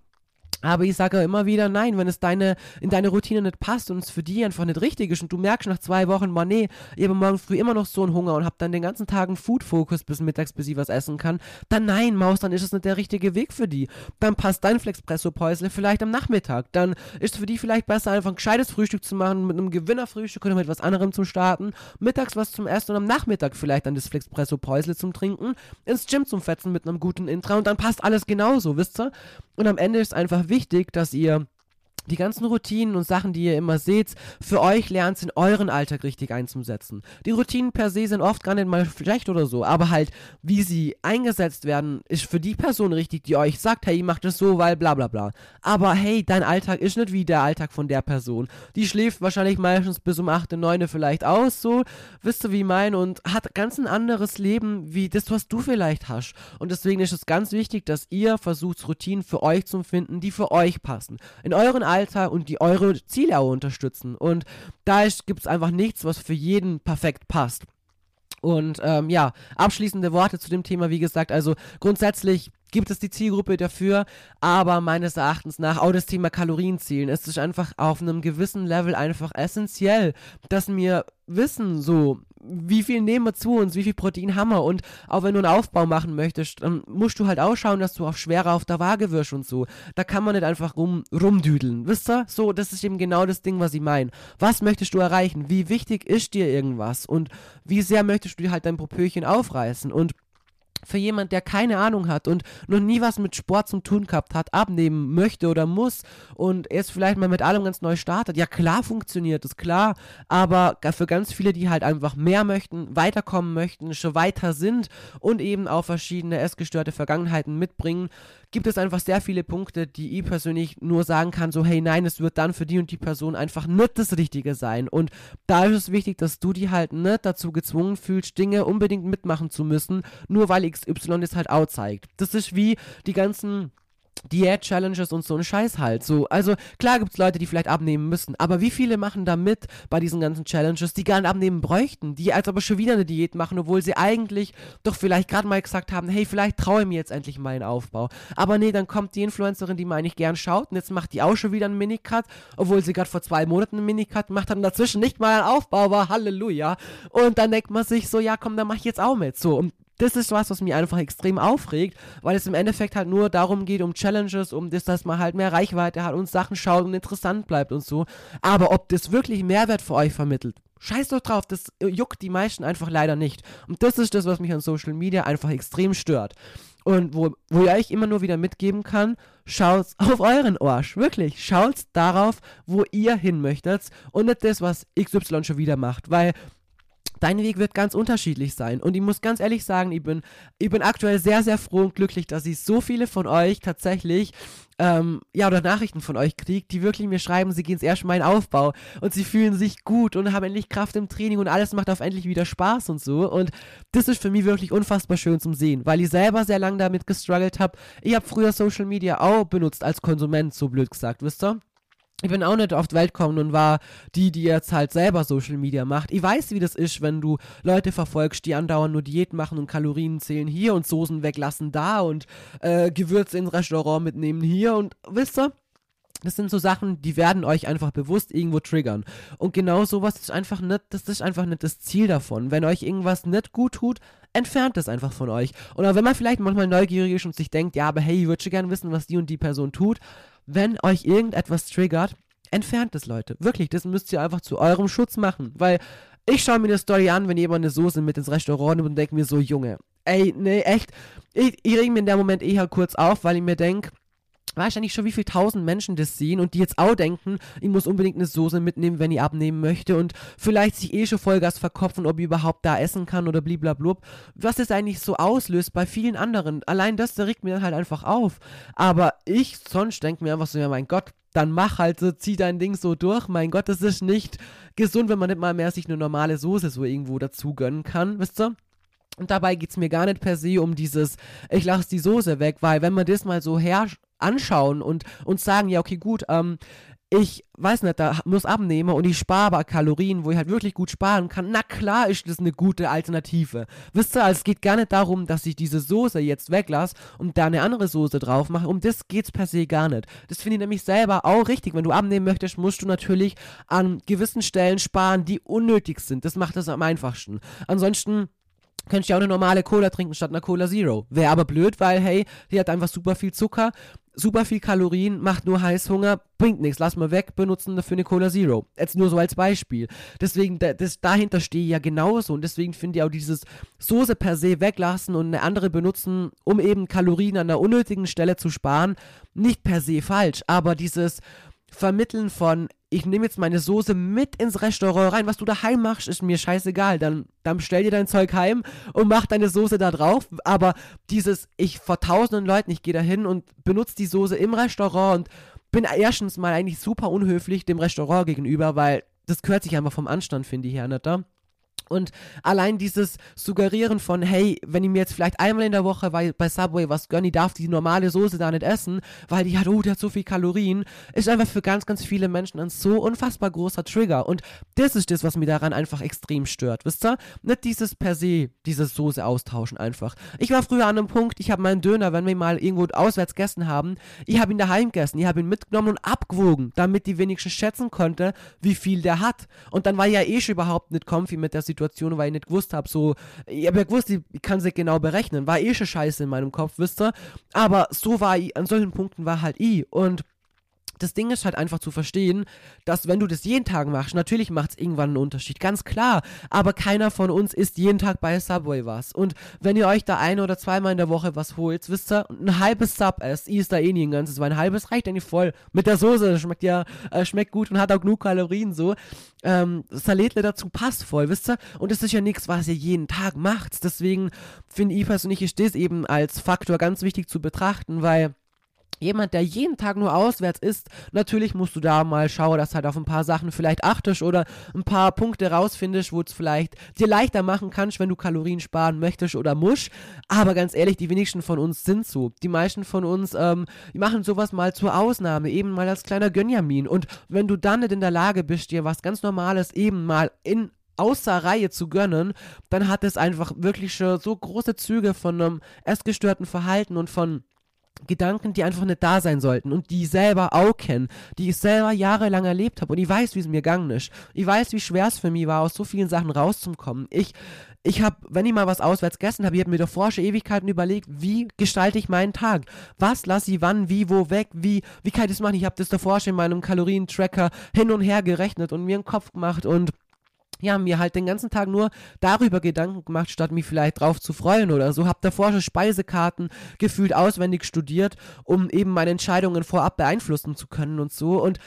Aber ich sage immer wieder, nein, wenn es deine, in deine Routine nicht passt und es für die einfach nicht richtig ist und du merkst nach zwei Wochen, man, nee, ich habe morgen früh immer noch so einen Hunger und habe dann den ganzen Tag einen Food-Fokus bis mittags, bis ich was essen kann, dann nein, Maus, dann ist es nicht der richtige Weg für die. Dann passt dein Flexpresso-Päusle vielleicht am Nachmittag. Dann ist es für die vielleicht besser, einfach ein gescheites Frühstück zu machen, mit einem Gewinnerfrühstück oder mit was anderem zum Starten, mittags was zum Essen und am Nachmittag vielleicht dann das Flexpresso-Päusle zum Trinken, ins Gym zum Fetzen mit einem guten Intra und dann passt alles genauso, wisst ihr? Und am Ende ist einfach wichtig, dass ihr die ganzen Routinen und Sachen, die ihr immer seht, für euch lernt, in euren Alltag richtig einzusetzen. Die Routinen per se sind oft gar nicht mal schlecht oder so, aber halt, wie sie eingesetzt werden, ist für die Person richtig, die euch sagt, hey, mach das so, weil bla bla bla. Aber hey, dein Alltag ist nicht wie der Alltag von der Person. Die schläft wahrscheinlich meistens bis um 8, 9 vielleicht aus, so, wisst ihr, wie ich meine, und hat ganz ein anderes Leben, wie das, was du vielleicht hast. Und deswegen ist es ganz wichtig, dass ihr versucht, Routinen für euch zu finden, die für euch passen. In euren Alltag Alter und die eure Ziele auch unterstützen. Und da gibt es einfach nichts, was für jeden perfekt passt. Und ähm, ja, abschließende Worte zu dem Thema, wie gesagt, also grundsätzlich gibt es die Zielgruppe dafür, aber meines Erachtens nach auch das Thema Kalorienzielen. Es ist einfach auf einem gewissen Level einfach essentiell, dass wir wissen, so, wie viel nehmen wir zu uns, wie viel Protein haben wir und auch wenn du einen Aufbau machen möchtest, dann musst du halt auch schauen, dass du auch schwerer auf der Waage wirst und so. Da kann man nicht einfach rum, rumdüdeln, wisst ihr? So, das ist eben genau das Ding, was ich meine. Was möchtest du erreichen? Wie wichtig ist dir irgendwas? Und wie sehr möchtest du dir halt dein Propöchen aufreißen? Und für jemand, der keine Ahnung hat und noch nie was mit Sport zum tun gehabt hat, abnehmen möchte oder muss und erst vielleicht mal mit allem ganz neu startet, ja klar funktioniert das, klar, aber für ganz viele, die halt einfach mehr möchten, weiterkommen möchten, schon weiter sind und eben auch verschiedene essgestörte Vergangenheiten mitbringen, gibt es einfach sehr viele Punkte, die ich persönlich nur sagen kann, so hey nein, es wird dann für die und die Person einfach nicht das Richtige sein. Und da ist es wichtig, dass du die halt nicht dazu gezwungen fühlst, Dinge unbedingt mitmachen zu müssen, nur weil XY es halt auch zeigt. Das ist wie die ganzen Diät-Challenges und so ein Scheiß halt. So, also klar gibt es Leute, die vielleicht abnehmen müssen, aber wie viele machen da mit bei diesen ganzen Challenges, die gar nicht abnehmen bräuchten, die als aber schon wieder eine Diät machen, obwohl sie eigentlich doch vielleicht gerade mal gesagt haben, hey, vielleicht traue ich mir jetzt endlich mal einen Aufbau. Aber nee, dann kommt die Influencerin, die man eigentlich gern schaut und jetzt macht die auch schon wieder einen Minicut, obwohl sie gerade vor zwei Monaten einen Minicut gemacht hat und dazwischen nicht mal einen Aufbau war, Halleluja. Und dann denkt man sich so, ja komm, dann mach ich jetzt auch mit. So, und das ist was, was mich einfach extrem aufregt, weil es im Endeffekt halt nur darum geht, um Challenges, um das, dass man halt mehr Reichweite hat und Sachen schaut und interessant bleibt und so. Aber ob das wirklich Mehrwert für euch vermittelt, scheiß doch drauf, das juckt die meisten einfach leider nicht. Und das ist das, was mich an Social Media einfach extrem stört. Und wo, wo ich euch immer nur wieder mitgeben kann, schaut (laughs) auf euren Arsch. Wirklich, schaut darauf, wo ihr hin möchtet und nicht das, was XY schon wieder macht. Weil Dein Weg wird ganz unterschiedlich sein. Und ich muss ganz ehrlich sagen, ich bin, ich bin aktuell sehr, sehr froh und glücklich, dass ich so viele von euch tatsächlich, ähm, ja, oder Nachrichten von euch kriege, die wirklich mir schreiben, sie gehen ins erste Mal in Aufbau und sie fühlen sich gut und haben endlich Kraft im Training und alles macht auf endlich wieder Spaß und so. Und das ist für mich wirklich unfassbar schön zum Sehen, weil ich selber sehr lange damit gestruggelt habe. Ich habe früher Social Media auch benutzt als Konsument, so blöd gesagt, wisst ihr? Ich bin auch nicht auf die Welt gekommen und war die, die jetzt halt selber Social Media macht. Ich weiß, wie das ist, wenn du Leute verfolgst, die andauernd nur Diät machen und Kalorien zählen hier und Soßen weglassen da und äh, Gewürze ins Restaurant mitnehmen hier und wisst ihr? Das sind so Sachen, die werden euch einfach bewusst irgendwo triggern. Und genau sowas ist einfach nicht, das ist einfach nicht das Ziel davon. Wenn euch irgendwas nicht gut tut, entfernt es einfach von euch. Oder wenn man vielleicht manchmal neugierig ist und sich denkt, ja, aber hey, ich würde schon gerne wissen, was die und die Person tut, wenn euch irgendetwas triggert, entfernt es, Leute. Wirklich, das müsst ihr einfach zu eurem Schutz machen. Weil ich schaue mir eine Story an, wenn jemand eine Soße mit ins Restaurant nimmt und denke mir so, Junge, ey, nee, echt. Ich, ich reg mir in dem Moment eher kurz auf, weil ich mir denke, weißt du nicht schon, wie viele tausend Menschen das sehen und die jetzt auch denken, ich muss unbedingt eine Soße mitnehmen, wenn ich abnehmen möchte und vielleicht sich eh schon Vollgas verkopfen, ob ich überhaupt da essen kann oder bliblablub. Was das eigentlich so auslöst bei vielen anderen. Allein das, da regt mir dann halt einfach auf. Aber ich sonst denke mir einfach so, ja mein Gott, dann mach halt so, zieh dein Ding so durch. Mein Gott, das ist nicht gesund, wenn man nicht mal mehr sich eine normale Soße so irgendwo dazu gönnen kann, wisst ihr? Und dabei geht es mir gar nicht per se um dieses, ich lasse die Soße weg, weil wenn man das mal so her anschauen und uns sagen, ja, okay, gut, ähm, ich weiß nicht, da muss abnehmen und ich spare aber Kalorien, wo ich halt wirklich gut sparen kann, na klar ist das eine gute Alternative. Wisst ihr, also es geht gar nicht darum, dass ich diese Soße jetzt weglasse und da eine andere Soße drauf mache. Um das geht's per se gar nicht. Das finde ich nämlich selber auch richtig. Wenn du abnehmen möchtest, musst du natürlich an gewissen Stellen sparen, die unnötig sind. Das macht es am einfachsten. Ansonsten Könntest du ja auch eine normale Cola trinken statt einer Cola Zero. Wäre aber blöd, weil, hey, die hat einfach super viel Zucker, super viel Kalorien, macht nur Heißhunger, bringt nichts, lass mal weg, benutzen dafür eine Cola Zero. Jetzt nur so als Beispiel. Deswegen, das, dahinter stehe ich ja genauso und deswegen finde ich auch dieses Soße per se weglassen und eine andere benutzen, um eben Kalorien an einer unnötigen Stelle zu sparen, nicht per se falsch, aber dieses Vermitteln von, ich nehme jetzt meine Soße mit ins Restaurant rein. Was du daheim machst, ist mir scheißegal. Dann, dann stell dir dein Zeug heim und mach deine Soße da drauf. Aber dieses, ich vor tausenden Leuten, ich gehe da hin und benutze die Soße im Restaurant und bin erstens mal eigentlich super unhöflich dem Restaurant gegenüber, weil das gehört sich einfach vom Anstand, finde ich, her, nicht da? Und allein dieses Suggerieren von, hey, wenn ich mir jetzt vielleicht einmal in der Woche bei, bei Subway was gönne, ich darf die normale Soße da nicht essen, weil die hat, oh, die hat so viel Kalorien, ist einfach für ganz, ganz viele Menschen ein so unfassbar großer Trigger. Und das ist das, was mich daran einfach extrem stört, wisst ihr? Nicht dieses per se, diese Soße austauschen einfach. Ich war früher an einem Punkt, ich habe meinen Döner, wenn wir mal irgendwo auswärts gegessen haben, ich habe ihn daheim gegessen, ich habe ihn mitgenommen und abgewogen, damit die wenigstens schätzen konnte, wie viel der hat. Und dann war ja eh schon überhaupt nicht comfy mit der Situation Situation, weil ich nicht gewusst habe, so, ich habe ja gewusst, ich kann sie genau berechnen, war eh schon scheiße in meinem Kopf, wisst ihr, aber so war ich, an solchen Punkten war halt ich. Und das Ding ist halt einfach zu verstehen, dass wenn du das jeden Tag machst, natürlich macht es irgendwann einen Unterschied, ganz klar. Aber keiner von uns isst jeden Tag bei Subway was. Und wenn ihr euch da ein oder zweimal in der Woche was holt, wisst ihr, ein halbes Sub esst, isst da eh nie ein ganzes, weil ein halbes reicht eigentlich voll. Mit der Soße, das schmeckt ja, äh, schmeckt gut und hat auch genug Kalorien so. Ähm, Saletle dazu passt voll, wisst ihr? Und es ist ja nichts, was ihr jeden Tag macht. Deswegen finde ich persönlich, ist das eben als Faktor ganz wichtig zu betrachten, weil jemand, der jeden Tag nur auswärts ist, natürlich musst du da mal schauen, dass halt auf ein paar Sachen vielleicht achtest oder ein paar Punkte rausfindest, wo es vielleicht dir leichter machen kannst, wenn du Kalorien sparen möchtest oder musst. Aber ganz ehrlich, die wenigsten von uns sind so. Die meisten von uns, ähm, machen sowas mal zur Ausnahme, eben mal als kleiner Gönjamin. Und wenn du dann nicht in der Lage bist, dir was ganz Normales eben mal in außer Reihe zu gönnen, dann hat es einfach wirklich so große Züge von einem essgestörten Verhalten und von Gedanken, die einfach nicht da sein sollten und die ich selber auch kenne, die ich selber jahrelang erlebt habe und ich weiß, wie es mir gegangen ist. Ich weiß, wie schwer es für mich war, aus so vielen Sachen rauszukommen. Ich, ich habe, wenn ich mal was auswärts gegessen habe, ich habe mir davor schon Ewigkeiten überlegt, wie gestalte ich meinen Tag? Was lasse ich wann, wie, wo weg, wie, wie kann ich das machen? Ich habe das davor schon in meinem Kalorientracker hin und her gerechnet und mir einen Kopf gemacht und ja, mir halt den ganzen Tag nur darüber Gedanken gemacht, statt mich vielleicht drauf zu freuen oder so. Hab davor schon Speisekarten gefühlt auswendig studiert, um eben meine Entscheidungen vorab beeinflussen zu können und so. Und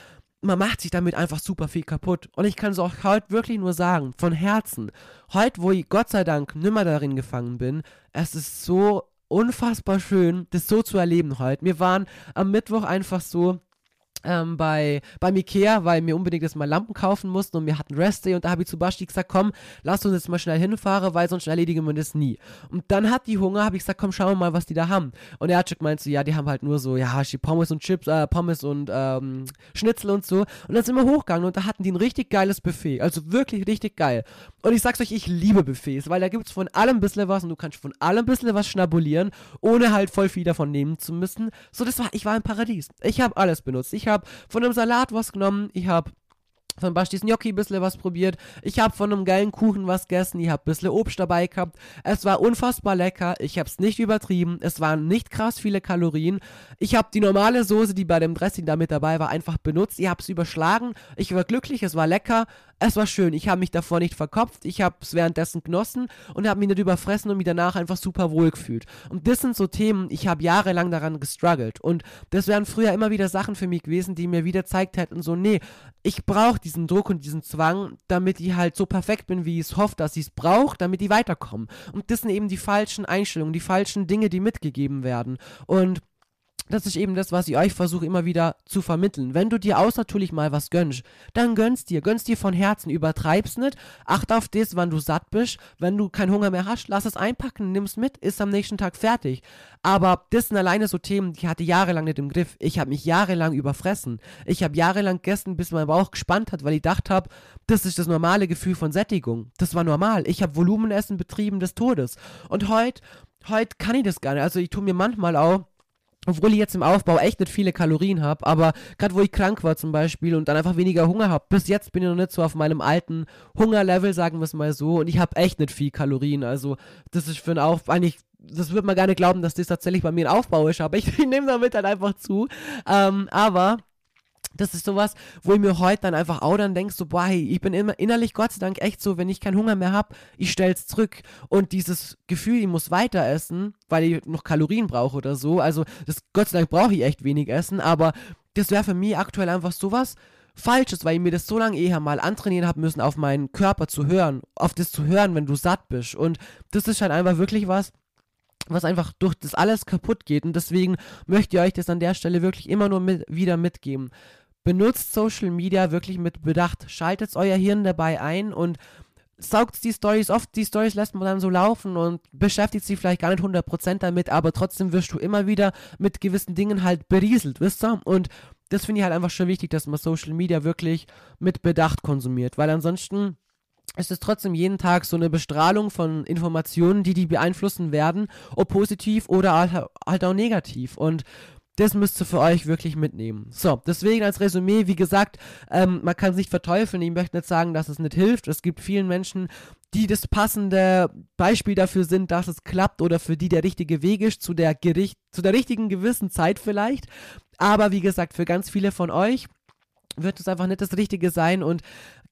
man macht sich damit einfach super viel kaputt. Und ich kann es auch heute wirklich nur sagen, von Herzen. Heute, wo ich Gott sei Dank nimmer darin gefangen bin, es ist so unfassbar schön, das so zu erleben heute. Wir waren am Mittwoch einfach so ähm, bei, beim Ikea, weil wir unbedingt jetzt mal Lampen kaufen mussten und wir hatten Restday und da habe ich zu Basti gesagt, komm, lass uns jetzt mal schnell hinfahren, weil sonst erledigen wir das nie. Und dann hat die Hunger, habe ich gesagt, komm, schauen wir mal, was die da haben. Und er hat schon gemeint so, ja, die haben halt nur so, ja, Pommes und Chips, äh, Pommes und ähm, Schnitzel und so. Und dann sind wir hochgegangen und da hatten die ein richtig geiles Buffet, also wirklich richtig geil. Und ich sag's euch, ich liebe Buffets, weil da gibt's von allem ein bisschen was und du kannst von allem ein bisschen was schnabulieren, ohne halt voll viel davon nehmen zu müssen. So, das war, ich war im Paradies. Ich habe alles benutzt. Ich habe habe von einem Salat was genommen, ich habe von Bastis Gnocchi ein bisschen was probiert. Ich habe von einem geilen Kuchen was gegessen. Ich habe ein bisschen Obst dabei gehabt. Es war unfassbar lecker. Ich habe es nicht übertrieben. Es waren nicht krass viele Kalorien. Ich habe die normale Soße, die bei dem Dressing da mit dabei war, einfach benutzt. Ich habe es überschlagen. Ich war glücklich. Es war lecker. Es war schön. Ich habe mich davor nicht verkopft. Ich habe es währenddessen genossen und habe mich nicht überfressen und mich danach einfach super wohl gefühlt. Und das sind so Themen, ich habe jahrelang daran gestruggelt. Und das wären früher immer wieder Sachen für mich gewesen, die mir wieder zeigt hätten, so, nee, ich brauche diesen Druck und diesen Zwang, damit ich halt so perfekt bin, wie ich es hoffe, dass ich es brauche, damit die weiterkommen. Und das sind eben die falschen Einstellungen, die falschen Dinge, die mitgegeben werden. Und das ist eben das, was ich euch versuche immer wieder zu vermitteln. Wenn du dir außertürlich mal was gönnst, dann gönnst dir, gönnst dir von Herzen, übertreib's nicht, acht auf das, wann du satt bist. Wenn du keinen Hunger mehr hast, lass es einpacken, nimm's mit, ist am nächsten Tag fertig. Aber das sind alleine so Themen, die hatte jahrelang nicht im Griff. Ich habe mich jahrelang überfressen. Ich habe jahrelang gegessen, bis mein Bauch gespannt hat, weil ich gedacht habe, das ist das normale Gefühl von Sättigung. Das war normal. Ich habe Volumenessen betrieben des Todes. Und heute, heute kann ich das gar nicht. Also ich tue mir manchmal auch obwohl ich jetzt im Aufbau echt nicht viele Kalorien habe, aber gerade wo ich krank war zum Beispiel und dann einfach weniger Hunger habe, bis jetzt bin ich noch nicht so auf meinem alten Hungerlevel, sagen wir es mal so, und ich habe echt nicht viel Kalorien, also das ist für einen Aufbau, eigentlich, das würde man gar nicht glauben, dass das tatsächlich bei mir ein Aufbau ist, aber ich, (laughs) ich nehme damit dann einfach zu, ähm, aber das ist sowas, wo ich mir heute dann einfach auch dann denke, so, boah, hey, ich bin immer innerlich Gott sei Dank echt so, wenn ich keinen Hunger mehr habe, ich stell's zurück. Und dieses Gefühl, ich muss weiter essen, weil ich noch Kalorien brauche oder so, also das, Gott sei Dank brauche ich echt wenig Essen, aber das wäre für mich aktuell einfach sowas Falsches, weil ich mir das so lange eher mal antrainieren habe müssen, auf meinen Körper zu hören, auf das zu hören, wenn du satt bist. Und das ist halt einfach wirklich was, was einfach durch das alles kaputt geht. Und deswegen möchte ich euch das an der Stelle wirklich immer nur mit, wieder mitgeben benutzt Social Media wirklich mit Bedacht. Schaltet euer Hirn dabei ein und saugt die Stories oft, die Stories lässt man dann so laufen und beschäftigt sich vielleicht gar nicht 100% damit, aber trotzdem wirst du immer wieder mit gewissen Dingen halt berieselt, wisst ihr? Und das finde ich halt einfach schon wichtig, dass man Social Media wirklich mit Bedacht konsumiert, weil ansonsten ist es trotzdem jeden Tag so eine Bestrahlung von Informationen, die die beeinflussen werden, ob positiv oder halt auch negativ. Und das müsst ihr für euch wirklich mitnehmen. So, deswegen als Resümee, wie gesagt, ähm, man kann sich verteufeln. Ich möchte nicht sagen, dass es nicht hilft. Es gibt vielen Menschen, die das passende Beispiel dafür sind, dass es klappt oder für die der richtige Weg ist, zu der, Gericht, zu der richtigen gewissen Zeit vielleicht. Aber wie gesagt, für ganz viele von euch wird es einfach nicht das Richtige sein und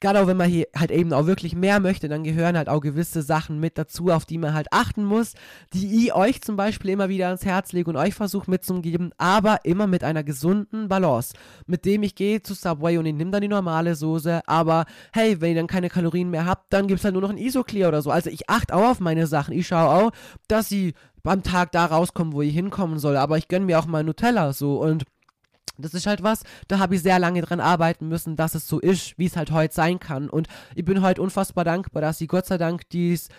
gerade auch wenn man hier halt eben auch wirklich mehr möchte, dann gehören halt auch gewisse Sachen mit dazu, auf die man halt achten muss, die ich euch zum Beispiel immer wieder ans Herz lege und euch versuche mitzugeben, aber immer mit einer gesunden Balance, mit dem ich gehe zu Subway und ich nehme dann die normale Soße, aber hey, wenn ihr dann keine Kalorien mehr habt, dann gibt es halt nur noch ein Isoclear oder so, also ich achte auch auf meine Sachen, ich schaue auch, dass sie am Tag da rauskommen, wo ich hinkommen soll, aber ich gönne mir auch mal Nutella so und das ist halt was, da habe ich sehr lange dran arbeiten müssen, dass es so ist, wie es halt heute sein kann. Und ich bin heute unfassbar dankbar, dass ich Gott sei Dank dies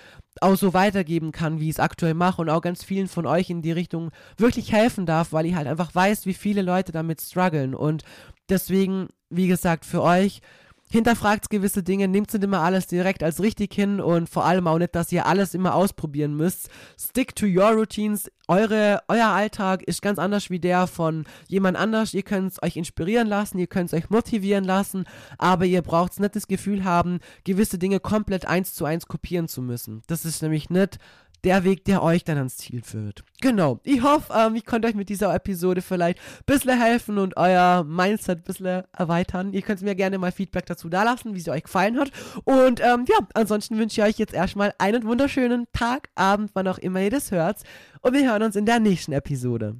auch so weitergeben kann, wie ich es aktuell mache und auch ganz vielen von euch in die Richtung wirklich helfen darf, weil ich halt einfach weiß, wie viele Leute damit strugglen. Und deswegen, wie gesagt, für euch hinterfragt gewisse Dinge, nehmt nicht immer alles direkt als richtig hin und vor allem auch nicht, dass ihr alles immer ausprobieren müsst. Stick to your routines. Eure, euer Alltag ist ganz anders wie der von jemand anders. Ihr könnt es euch inspirieren lassen, ihr könnt es euch motivieren lassen, aber ihr braucht nicht das Gefühl haben, gewisse Dinge komplett eins zu eins kopieren zu müssen. Das ist nämlich nicht der Weg, der euch dann ans Ziel führt. Genau. Ich hoffe, ähm, ich konnte euch mit dieser Episode vielleicht ein bisschen helfen und euer Mindset ein bisschen erweitern. Ihr könnt mir gerne mal Feedback dazu dalassen, wie sie euch gefallen hat. Und ähm, ja, ansonsten wünsche ich euch jetzt erstmal einen wunderschönen Tag, Abend, wann auch immer ihr das hört. Und wir hören uns in der nächsten Episode.